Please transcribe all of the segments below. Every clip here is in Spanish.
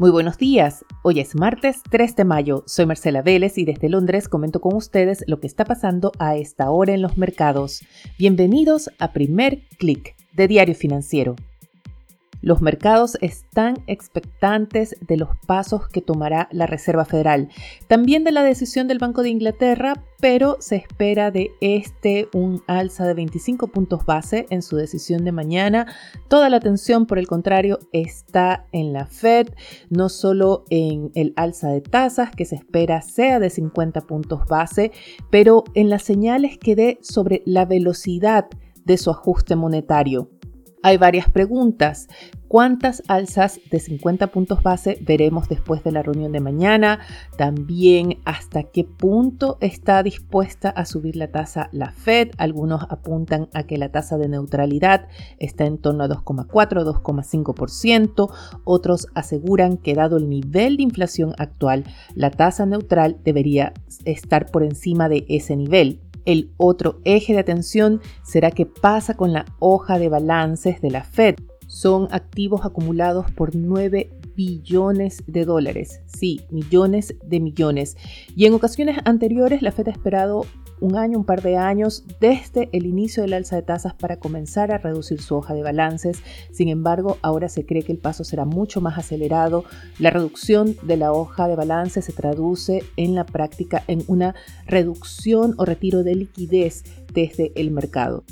Muy buenos días, hoy es martes 3 de mayo, soy Marcela Vélez y desde Londres comento con ustedes lo que está pasando a esta hora en los mercados. Bienvenidos a Primer Click de Diario Financiero. Los mercados están expectantes de los pasos que tomará la Reserva Federal, también de la decisión del Banco de Inglaterra, pero se espera de este un alza de 25 puntos base en su decisión de mañana. Toda la atención, por el contrario, está en la Fed, no solo en el alza de tasas que se espera sea de 50 puntos base, pero en las señales que dé sobre la velocidad de su ajuste monetario. Hay varias preguntas. ¿Cuántas alzas de 50 puntos base veremos después de la reunión de mañana? También hasta qué punto está dispuesta a subir la tasa la Fed. Algunos apuntan a que la tasa de neutralidad está en torno a 2,4, 2,5%. Otros aseguran que dado el nivel de inflación actual, la tasa neutral debería estar por encima de ese nivel. El otro eje de atención será qué pasa con la hoja de balances de la Fed. Son activos acumulados por 9 billones de dólares. Sí, millones de millones. Y en ocasiones anteriores la Fed ha esperado un año, un par de años desde el inicio del alza de tasas para comenzar a reducir su hoja de balances. Sin embargo, ahora se cree que el paso será mucho más acelerado. La reducción de la hoja de balance se traduce en la práctica en una reducción o retiro de liquidez desde el mercado.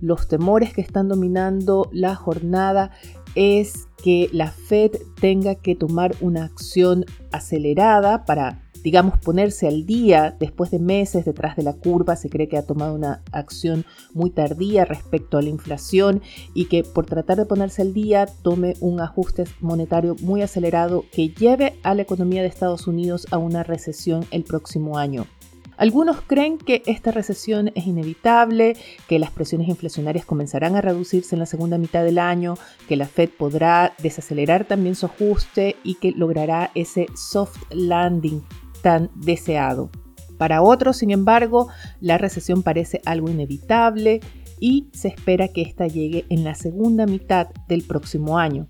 Los temores que están dominando la jornada es que la Fed tenga que tomar una acción acelerada para digamos, ponerse al día después de meses detrás de la curva. Se cree que ha tomado una acción muy tardía respecto a la inflación y que por tratar de ponerse al día tome un ajuste monetario muy acelerado que lleve a la economía de Estados Unidos a una recesión el próximo año. Algunos creen que esta recesión es inevitable, que las presiones inflacionarias comenzarán a reducirse en la segunda mitad del año, que la Fed podrá desacelerar también su ajuste y que logrará ese soft landing tan deseado. Para otros, sin embargo, la recesión parece algo inevitable y se espera que ésta llegue en la segunda mitad del próximo año.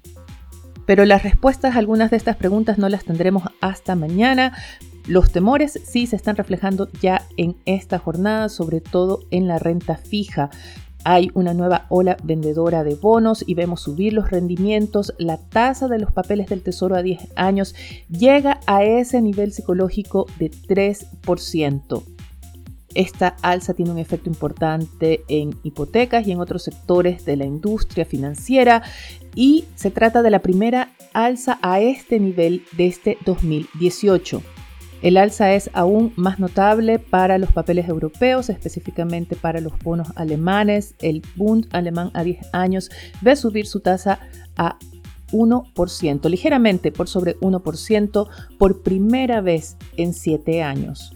Pero las respuestas a algunas de estas preguntas no las tendremos hasta mañana. Los temores sí se están reflejando ya en esta jornada, sobre todo en la renta fija. Hay una nueva ola vendedora de bonos y vemos subir los rendimientos. La tasa de los papeles del Tesoro a 10 años llega a ese nivel psicológico de 3%. Esta alza tiene un efecto importante en hipotecas y en otros sectores de la industria financiera y se trata de la primera alza a este nivel desde 2018. El alza es aún más notable para los papeles europeos, específicamente para los bonos alemanes. El Bund alemán a 10 años ve subir su tasa a 1%, ligeramente por sobre 1% por primera vez en 7 años.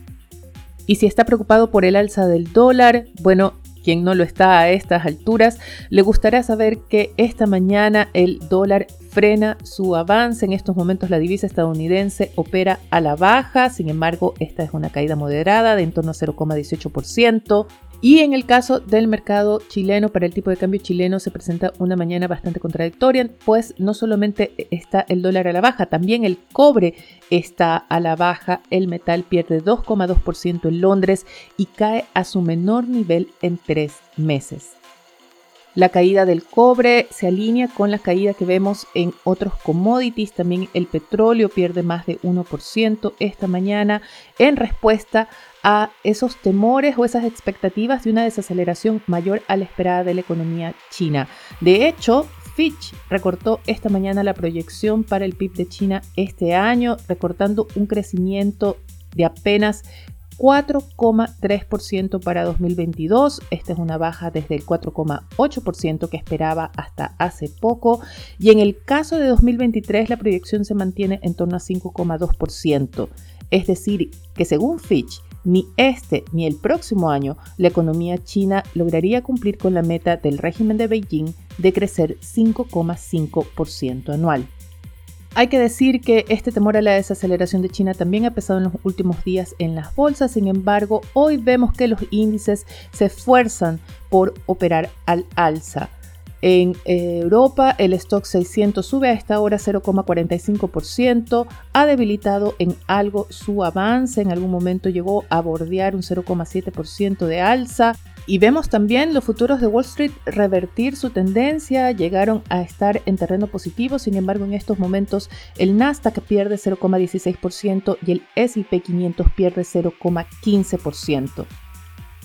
Y si está preocupado por el alza del dólar, bueno, quien no lo está a estas alturas, le gustará saber que esta mañana el dólar frena su avance. En estos momentos la divisa estadounidense opera a la baja, sin embargo esta es una caída moderada de en torno a 0,18%. Y en el caso del mercado chileno, para el tipo de cambio chileno se presenta una mañana bastante contradictoria, pues no solamente está el dólar a la baja, también el cobre está a la baja, el metal pierde 2,2% en Londres y cae a su menor nivel en tres meses. La caída del cobre se alinea con la caída que vemos en otros commodities. También el petróleo pierde más de 1% esta mañana en respuesta a esos temores o esas expectativas de una desaceleración mayor a la esperada de la economía china. De hecho, Fitch recortó esta mañana la proyección para el PIB de China este año, recortando un crecimiento de apenas 4,3% para 2022. Esta es una baja desde el 4,8% que esperaba hasta hace poco. Y en el caso de 2023 la proyección se mantiene en torno a 5,2%. Es decir, que según Fitch, ni este ni el próximo año la economía china lograría cumplir con la meta del régimen de Beijing de crecer 5,5% anual. Hay que decir que este temor a la desaceleración de China también ha pesado en los últimos días en las bolsas, sin embargo, hoy vemos que los índices se esfuerzan por operar al alza. En Europa, el stock 600 sube a esta hora 0,45%, ha debilitado en algo su avance, en algún momento llegó a bordear un 0,7% de alza. Y vemos también los futuros de Wall Street revertir su tendencia, llegaron a estar en terreno positivo, sin embargo en estos momentos el Nasdaq pierde 0,16% y el SP 500 pierde 0,15%.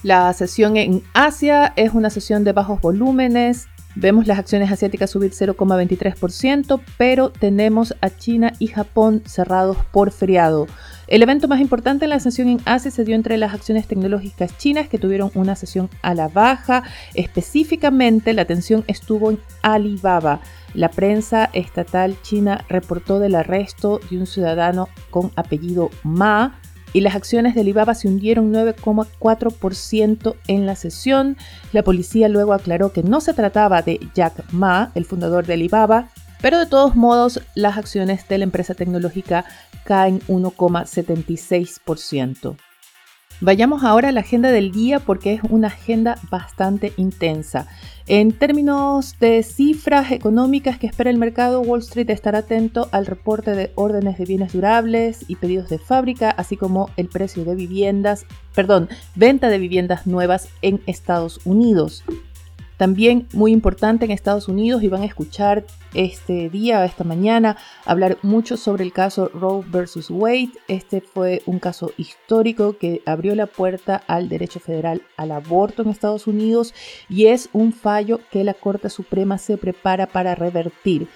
La sesión en Asia es una sesión de bajos volúmenes, Vemos las acciones asiáticas subir 0,23%, pero tenemos a China y Japón cerrados por feriado. El evento más importante en la sesión en Asia se dio entre las acciones tecnológicas chinas que tuvieron una sesión a la baja. Específicamente, la atención estuvo en Alibaba. La prensa estatal china reportó del arresto de un ciudadano con apellido Ma y las acciones de Alibaba se hundieron 9,4% en la sesión. La policía luego aclaró que no se trataba de Jack Ma, el fundador de Alibaba, pero de todos modos las acciones de la empresa tecnológica caen 1,76%. Vayamos ahora a la agenda del día porque es una agenda bastante intensa. En términos de cifras económicas que espera el mercado, Wall Street estará atento al reporte de órdenes de bienes durables y pedidos de fábrica, así como el precio de viviendas, perdón, venta de viviendas nuevas en Estados Unidos. También muy importante en Estados Unidos y van a escuchar este día, esta mañana, hablar mucho sobre el caso Roe versus Wade. Este fue un caso histórico que abrió la puerta al derecho federal al aborto en Estados Unidos y es un fallo que la Corte Suprema se prepara para revertir.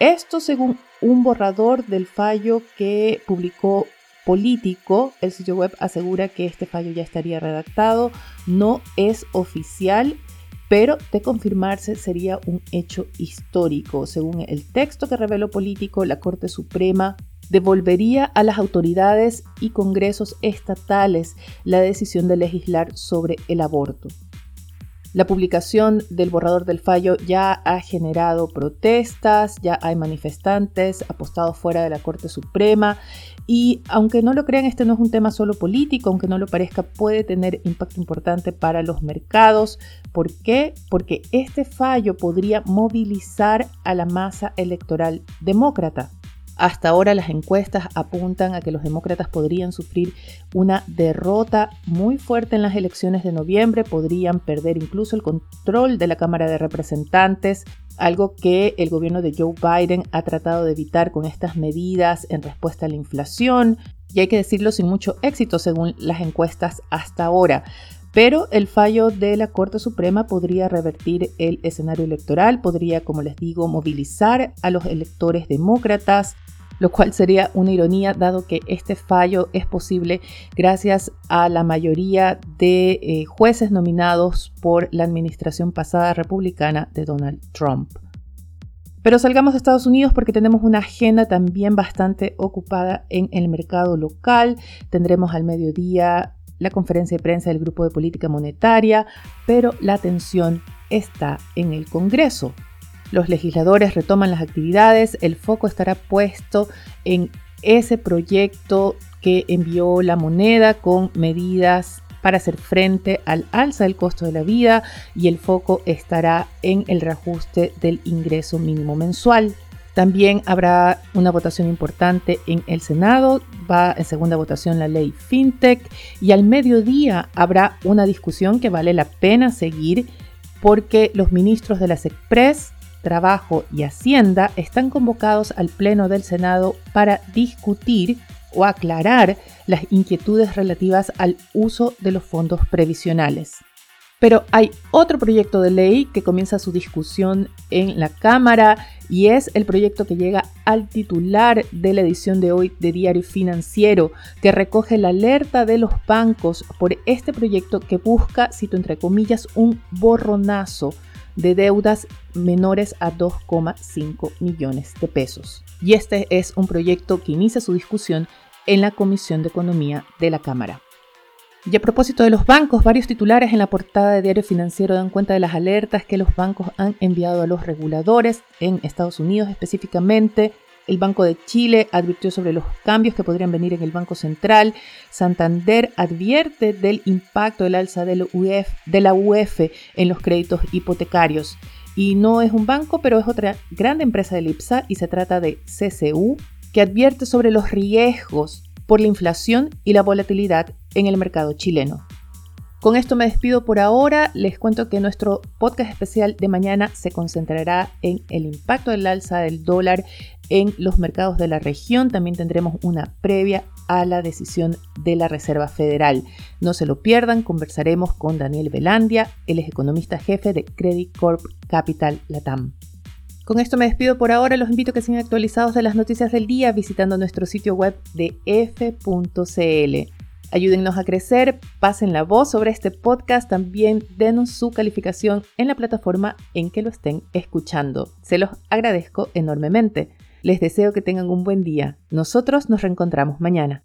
Esto según un borrador del fallo que publicó político, el sitio web asegura que este fallo ya estaría redactado, no es oficial pero de confirmarse sería un hecho histórico. Según el texto que reveló político, la Corte Suprema devolvería a las autoridades y congresos estatales la decisión de legislar sobre el aborto. La publicación del borrador del fallo ya ha generado protestas, ya hay manifestantes apostados fuera de la Corte Suprema y aunque no lo crean, este no es un tema solo político, aunque no lo parezca, puede tener impacto importante para los mercados. ¿Por qué? Porque este fallo podría movilizar a la masa electoral demócrata. Hasta ahora las encuestas apuntan a que los demócratas podrían sufrir una derrota muy fuerte en las elecciones de noviembre, podrían perder incluso el control de la Cámara de Representantes, algo que el gobierno de Joe Biden ha tratado de evitar con estas medidas en respuesta a la inflación, y hay que decirlo sin mucho éxito según las encuestas hasta ahora. Pero el fallo de la Corte Suprema podría revertir el escenario electoral, podría, como les digo, movilizar a los electores demócratas, lo cual sería una ironía dado que este fallo es posible gracias a la mayoría de eh, jueces nominados por la administración pasada republicana de Donald Trump. Pero salgamos de Estados Unidos porque tenemos una agenda también bastante ocupada en el mercado local. Tendremos al mediodía la conferencia de prensa del Grupo de Política Monetaria, pero la atención está en el Congreso. Los legisladores retoman las actividades, el foco estará puesto en ese proyecto que envió la moneda con medidas para hacer frente al alza del costo de la vida y el foco estará en el reajuste del ingreso mínimo mensual. También habrá una votación importante en el Senado, va en segunda votación la ley FinTech y al mediodía habrá una discusión que vale la pena seguir porque los ministros de las Express Trabajo y Hacienda están convocados al Pleno del Senado para discutir o aclarar las inquietudes relativas al uso de los fondos previsionales. Pero hay otro proyecto de ley que comienza su discusión en la Cámara y es el proyecto que llega al titular de la edición de hoy de Diario Financiero, que recoge la alerta de los bancos por este proyecto que busca, cito entre comillas, un borronazo de deudas menores a 2,5 millones de pesos. Y este es un proyecto que inicia su discusión en la Comisión de Economía de la Cámara. Y a propósito de los bancos, varios titulares en la portada de Diario Financiero dan cuenta de las alertas que los bancos han enviado a los reguladores en Estados Unidos específicamente el Banco de Chile advirtió sobre los cambios que podrían venir en el Banco Central. Santander advierte del impacto del alza de la UF en los créditos hipotecarios. Y no es un banco, pero es otra gran empresa del IPSA y se trata de CCU, que advierte sobre los riesgos por la inflación y la volatilidad en el mercado chileno. Con esto me despido por ahora. Les cuento que nuestro podcast especial de mañana se concentrará en el impacto del alza del dólar en los mercados de la región. También tendremos una previa a la decisión de la Reserva Federal. No se lo pierdan, conversaremos con Daniel Velandia, el es economista jefe de Credit Corp Capital Latam. Con esto me despido por ahora. Los invito a que sean actualizados de las noticias del día visitando nuestro sitio web de f.cl. Ayúdennos a crecer, pasen la voz sobre este podcast, también denos su calificación en la plataforma en que lo estén escuchando. Se los agradezco enormemente. Les deseo que tengan un buen día. Nosotros nos reencontramos mañana.